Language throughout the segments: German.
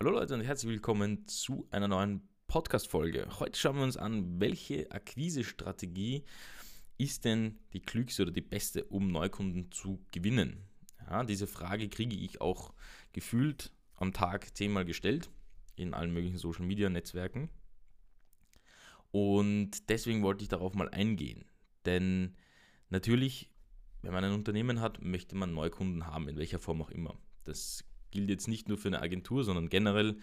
Hallo Leute und herzlich willkommen zu einer neuen Podcast-Folge. Heute schauen wir uns an, welche Akquise-Strategie ist denn die klügste oder die beste, um Neukunden zu gewinnen? Ja, diese Frage kriege ich auch gefühlt am Tag zehnmal gestellt in allen möglichen Social-Media-Netzwerken. Und deswegen wollte ich darauf mal eingehen. Denn natürlich, wenn man ein Unternehmen hat, möchte man Neukunden haben, in welcher Form auch immer. Das gilt jetzt nicht nur für eine Agentur, sondern generell.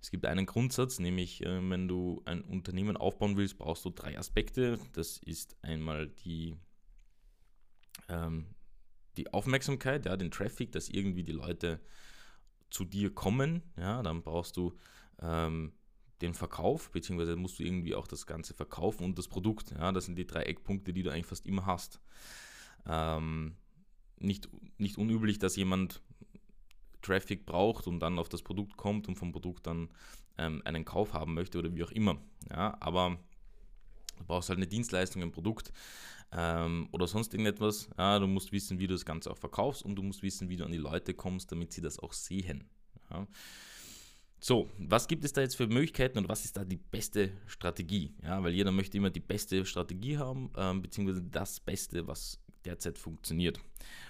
Es gibt einen Grundsatz, nämlich äh, wenn du ein Unternehmen aufbauen willst, brauchst du drei Aspekte. Das ist einmal die, ähm, die Aufmerksamkeit, ja, den Traffic, dass irgendwie die Leute zu dir kommen. Ja, dann brauchst du ähm, den Verkauf, beziehungsweise musst du irgendwie auch das Ganze verkaufen und das Produkt. Ja, das sind die drei Eckpunkte, die du eigentlich fast immer hast. Ähm, nicht, nicht unüblich, dass jemand Traffic braucht und dann auf das Produkt kommt und vom Produkt dann ähm, einen Kauf haben möchte oder wie auch immer. Ja, aber du brauchst halt eine Dienstleistung, ein Produkt ähm, oder sonst irgendetwas. Ja, du musst wissen, wie du das Ganze auch verkaufst und du musst wissen, wie du an die Leute kommst, damit sie das auch sehen. Ja. So, was gibt es da jetzt für Möglichkeiten und was ist da die beste Strategie? Ja, weil jeder möchte immer die beste Strategie haben, ähm, beziehungsweise das Beste, was derzeit funktioniert.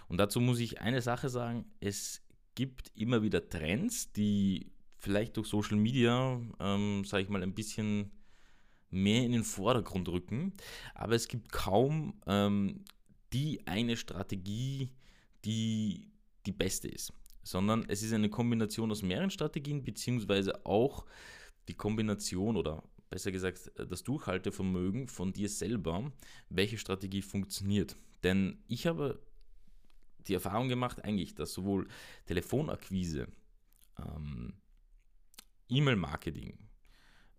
Und dazu muss ich eine Sache sagen, es gibt immer wieder Trends, die vielleicht durch Social Media, ähm, sage ich mal, ein bisschen mehr in den Vordergrund rücken. Aber es gibt kaum ähm, die eine Strategie, die die beste ist, sondern es ist eine Kombination aus mehreren Strategien, beziehungsweise auch die Kombination oder besser gesagt das Durchhaltevermögen von dir selber, welche Strategie funktioniert. Denn ich habe die Erfahrung gemacht, eigentlich, dass sowohl Telefonakquise, ähm, E-Mail-Marketing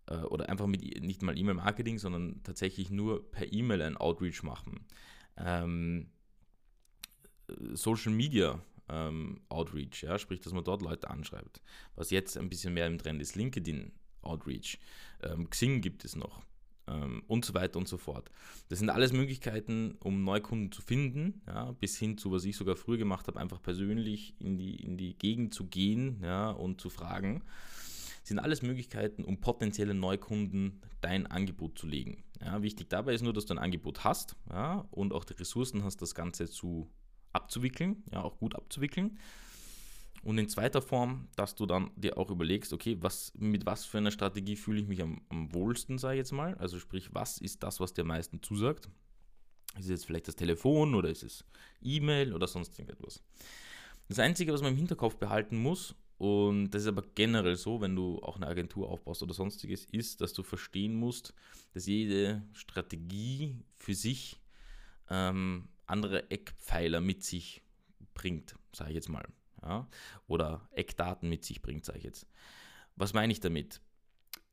äh, oder einfach mit nicht mal E-Mail-Marketing, sondern tatsächlich nur per E-Mail ein Outreach machen, ähm, Social Media ähm, Outreach, ja, sprich, dass man dort Leute anschreibt. Was jetzt ein bisschen mehr im Trend ist, LinkedIn Outreach, ähm, Xing gibt es noch ähm, und so weiter und so fort. Das sind alles Möglichkeiten, um Neukunden zu finden, ja, bis hin zu, was ich sogar früher gemacht habe, einfach persönlich in die, in die Gegend zu gehen ja, und zu fragen. Das sind alles Möglichkeiten, um potenzielle Neukunden dein Angebot zu legen. Ja, wichtig dabei ist nur, dass du ein Angebot hast und auch die Ressourcen hast, das Ganze zu abzuwickeln, ja, auch gut abzuwickeln. Und in zweiter Form, dass du dann dir auch überlegst, okay, was, mit was für einer Strategie fühle ich mich am, am wohlsten, sage ich jetzt mal. Also sprich, was ist das, was dir am meisten zusagt? Ist es jetzt vielleicht das Telefon oder ist es E-Mail oder sonst irgendetwas? Das Einzige, was man im Hinterkopf behalten muss, und das ist aber generell so, wenn du auch eine Agentur aufbaust oder sonstiges, ist, dass du verstehen musst, dass jede Strategie für sich ähm, andere Eckpfeiler mit sich bringt, sage ich jetzt mal ja, oder Eckdaten mit sich bringt, sage ich jetzt. Was meine ich damit?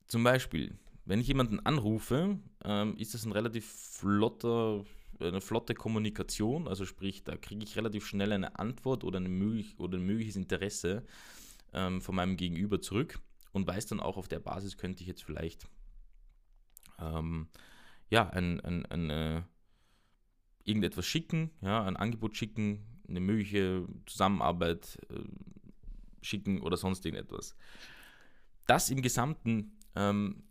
Zum Beispiel, wenn ich jemanden anrufe, ähm, ist das ein relativ flotter, eine flotte Kommunikation, also sprich, da kriege ich relativ schnell eine Antwort oder, eine möglich, oder ein mögliches Interesse ähm, von meinem Gegenüber zurück und weiß dann auch, auf der Basis könnte ich jetzt vielleicht ähm, ja, ein, ein, ein, äh, irgendetwas schicken, ja, ein Angebot schicken, eine mögliche Zusammenarbeit äh, schicken oder sonst irgendetwas. Das im Gesamten ähm,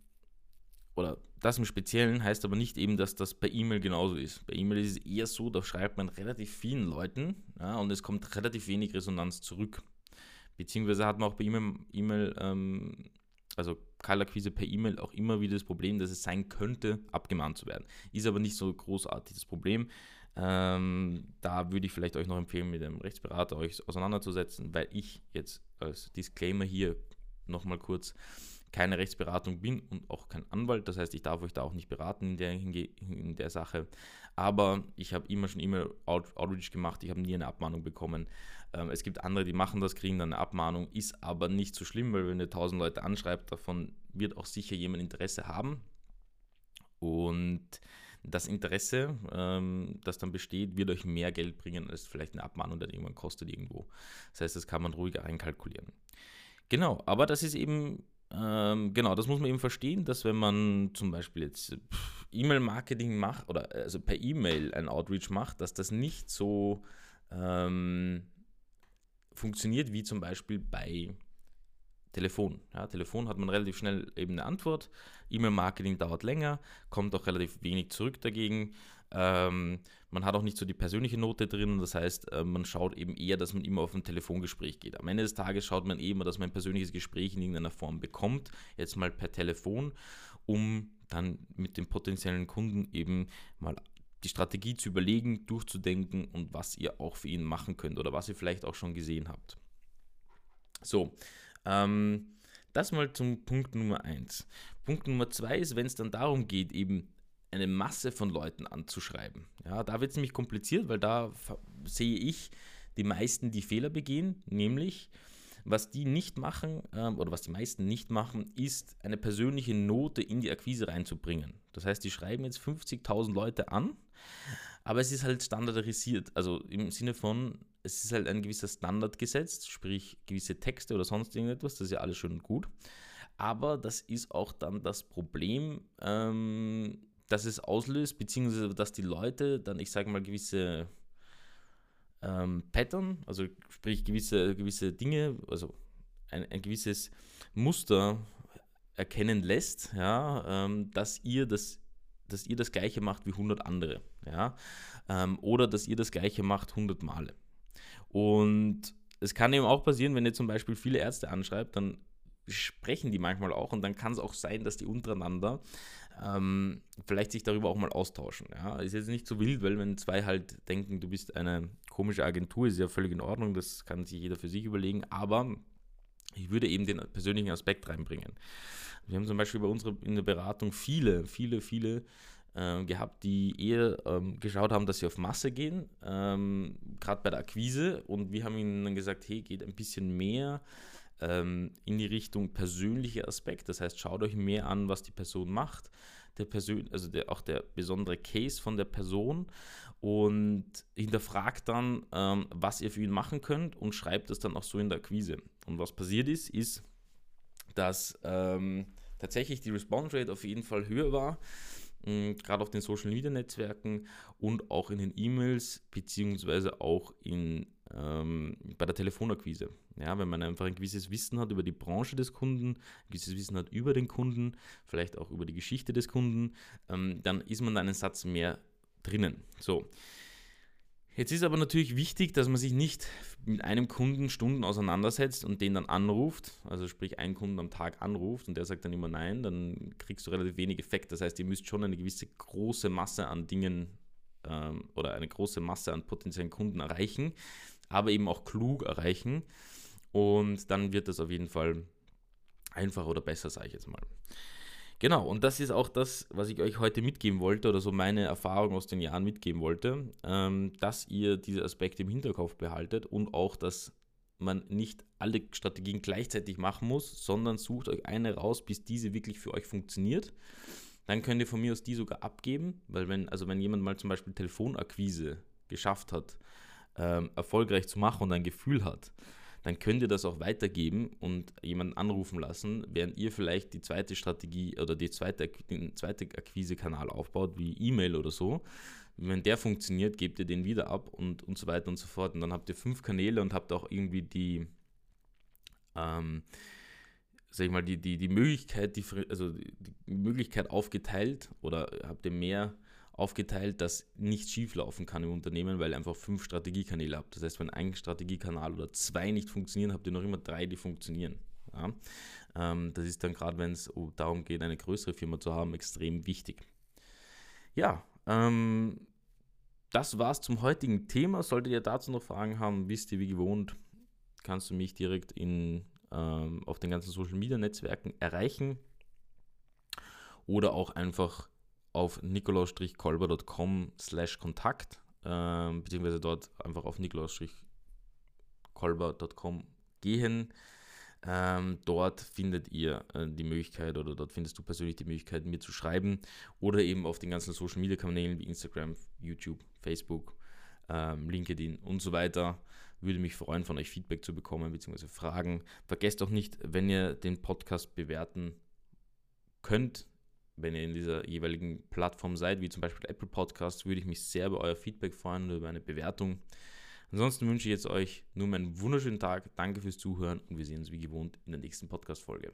oder das im Speziellen heißt aber nicht eben, dass das per E-Mail genauso ist. Bei E-Mail ist es eher so, da schreibt man relativ vielen Leuten ja, und es kommt relativ wenig Resonanz zurück. Beziehungsweise hat man auch bei E-Mail, e ähm, also Kaltakquise per E-Mail auch immer wieder das Problem, dass es sein könnte, abgemahnt zu werden. Ist aber nicht so großartig das Problem. Ähm, da würde ich vielleicht euch noch empfehlen, mit dem Rechtsberater euch auseinanderzusetzen, weil ich jetzt als Disclaimer hier nochmal kurz keine Rechtsberatung bin und auch kein Anwalt. Das heißt, ich darf euch da auch nicht beraten in der, in der Sache. Aber ich habe immer schon E-Mail-Outreach gemacht. Ich habe nie eine Abmahnung bekommen. Ähm, es gibt andere, die machen das, kriegen dann eine Abmahnung. Ist aber nicht so schlimm, weil wenn ihr 1000 Leute anschreibt, davon wird auch sicher jemand Interesse haben. Und das Interesse, ähm, das dann besteht, wird euch mehr Geld bringen, als vielleicht eine Abmahnung dann irgendwann kostet irgendwo. Das heißt, das kann man ruhiger einkalkulieren. Genau, aber das ist eben, ähm, genau, das muss man eben verstehen, dass wenn man zum Beispiel jetzt E-Mail-Marketing macht oder also per E-Mail ein Outreach macht, dass das nicht so ähm, funktioniert wie zum Beispiel bei Telefon. Ja, Telefon hat man relativ schnell eben eine Antwort. E-Mail-Marketing dauert länger, kommt auch relativ wenig zurück dagegen. Ähm, man hat auch nicht so die persönliche Note drin, das heißt, äh, man schaut eben eher, dass man immer auf ein Telefongespräch geht. Am Ende des Tages schaut man eben, dass man ein persönliches Gespräch in irgendeiner Form bekommt, jetzt mal per Telefon, um dann mit dem potenziellen Kunden eben mal die Strategie zu überlegen, durchzudenken und was ihr auch für ihn machen könnt oder was ihr vielleicht auch schon gesehen habt. So, ähm, das mal zum Punkt Nummer 1. Punkt Nummer 2 ist, wenn es dann darum geht, eben eine Masse von Leuten anzuschreiben. Ja, da wird es nämlich kompliziert, weil da sehe ich die meisten, die Fehler begehen, nämlich was die nicht machen ähm, oder was die meisten nicht machen, ist eine persönliche Note in die Akquise reinzubringen. Das heißt, die schreiben jetzt 50.000 Leute an, aber es ist halt standardisiert. Also im Sinne von, es ist halt ein gewisser Standard gesetzt, sprich gewisse Texte oder sonst irgendetwas, das ist ja alles schön und gut. Aber das ist auch dann das Problem, ähm, dass es auslöst, beziehungsweise dass die Leute dann, ich sage mal, gewisse ähm, Pattern, also sprich gewisse, gewisse Dinge, also ein, ein gewisses Muster erkennen lässt, ja, ähm, dass ihr das dass ihr das gleiche macht wie 100 andere, ja, ähm, oder dass ihr das gleiche macht 100 Male. Und es kann eben auch passieren, wenn ihr zum Beispiel viele Ärzte anschreibt, dann sprechen die manchmal auch und dann kann es auch sein, dass die untereinander ähm, vielleicht sich darüber auch mal austauschen. Ja, ist jetzt nicht so wild, weil wenn zwei halt denken, du bist eine komische Agentur, ist ja völlig in Ordnung, das kann sich jeder für sich überlegen, aber ich würde eben den persönlichen Aspekt reinbringen. Wir haben zum Beispiel bei unserer in der Beratung viele, viele, viele äh, gehabt, die eher ähm, geschaut haben, dass sie auf Masse gehen, ähm, gerade bei der Akquise. Und wir haben ihnen dann gesagt, hey, geht ein bisschen mehr ähm, in die Richtung persönliche Aspekt. Das heißt, schaut euch mehr an, was die Person macht, der Persön also der, auch der besondere Case von der Person und hinterfragt dann, ähm, was ihr für ihn machen könnt und schreibt das dann auch so in der Akquise. Und was passiert ist, ist, dass ähm, tatsächlich die Response Rate auf jeden Fall höher war, gerade auf den Social Media Netzwerken und auch in den E-Mails, beziehungsweise auch in, ähm, bei der Telefonakquise. Ja, wenn man einfach ein gewisses Wissen hat über die Branche des Kunden, ein gewisses Wissen hat über den Kunden, vielleicht auch über die Geschichte des Kunden, ähm, dann ist man da einen Satz mehr drinnen. So. Jetzt ist aber natürlich wichtig, dass man sich nicht mit einem Kunden Stunden auseinandersetzt und den dann anruft, also sprich einen Kunden am Tag anruft und der sagt dann immer nein, dann kriegst du relativ wenig Effekt. Das heißt, ihr müsst schon eine gewisse große Masse an Dingen ähm, oder eine große Masse an potenziellen Kunden erreichen, aber eben auch klug erreichen und dann wird das auf jeden Fall einfacher oder besser, sage ich jetzt mal. Genau, und das ist auch das, was ich euch heute mitgeben wollte oder so meine Erfahrung aus den Jahren mitgeben wollte, ähm, dass ihr diese Aspekte im Hinterkopf behaltet und auch, dass man nicht alle Strategien gleichzeitig machen muss, sondern sucht euch eine raus, bis diese wirklich für euch funktioniert. Dann könnt ihr von mir aus die sogar abgeben, weil wenn, also wenn jemand mal zum Beispiel Telefonakquise geschafft hat, ähm, erfolgreich zu machen und ein Gefühl hat, dann könnt ihr das auch weitergeben und jemanden anrufen lassen, während ihr vielleicht die zweite Strategie oder die zweite, den zweiten Akquisekanal aufbaut, wie E-Mail oder so. Wenn der funktioniert, gebt ihr den wieder ab und, und so weiter und so fort. Und dann habt ihr fünf Kanäle und habt auch irgendwie die, ähm, sag ich mal, die, die, die Möglichkeit, die, also die Möglichkeit aufgeteilt oder habt ihr mehr aufgeteilt, dass nichts schieflaufen kann im Unternehmen, weil ihr einfach fünf Strategiekanäle habt. Das heißt, wenn ein Strategiekanal oder zwei nicht funktionieren, habt ihr noch immer drei, die funktionieren. Ja? Ähm, das ist dann gerade, wenn es darum geht, eine größere Firma zu haben, extrem wichtig. Ja, ähm, das war's zum heutigen Thema. Solltet ihr dazu noch Fragen haben, wisst ihr wie gewohnt, kannst du mich direkt in, ähm, auf den ganzen Social Media Netzwerken erreichen oder auch einfach auf nikolaus-kolber.com slash Kontakt, äh, beziehungsweise dort einfach auf nikolaus-kolber.com gehen. Ähm, dort findet ihr äh, die Möglichkeit oder dort findest du persönlich die Möglichkeit, mir zu schreiben oder eben auf den ganzen Social Media Kanälen wie Instagram, YouTube, Facebook, ähm, LinkedIn und so weiter. Würde mich freuen, von euch Feedback zu bekommen bzw. Fragen. Vergesst auch nicht, wenn ihr den Podcast bewerten könnt, wenn ihr in dieser jeweiligen Plattform seid, wie zum Beispiel Apple Podcasts, würde ich mich sehr über euer Feedback freuen und über eine Bewertung. Ansonsten wünsche ich jetzt euch nur einen wunderschönen Tag. Danke fürs Zuhören und wir sehen uns wie gewohnt in der nächsten Podcast-Folge.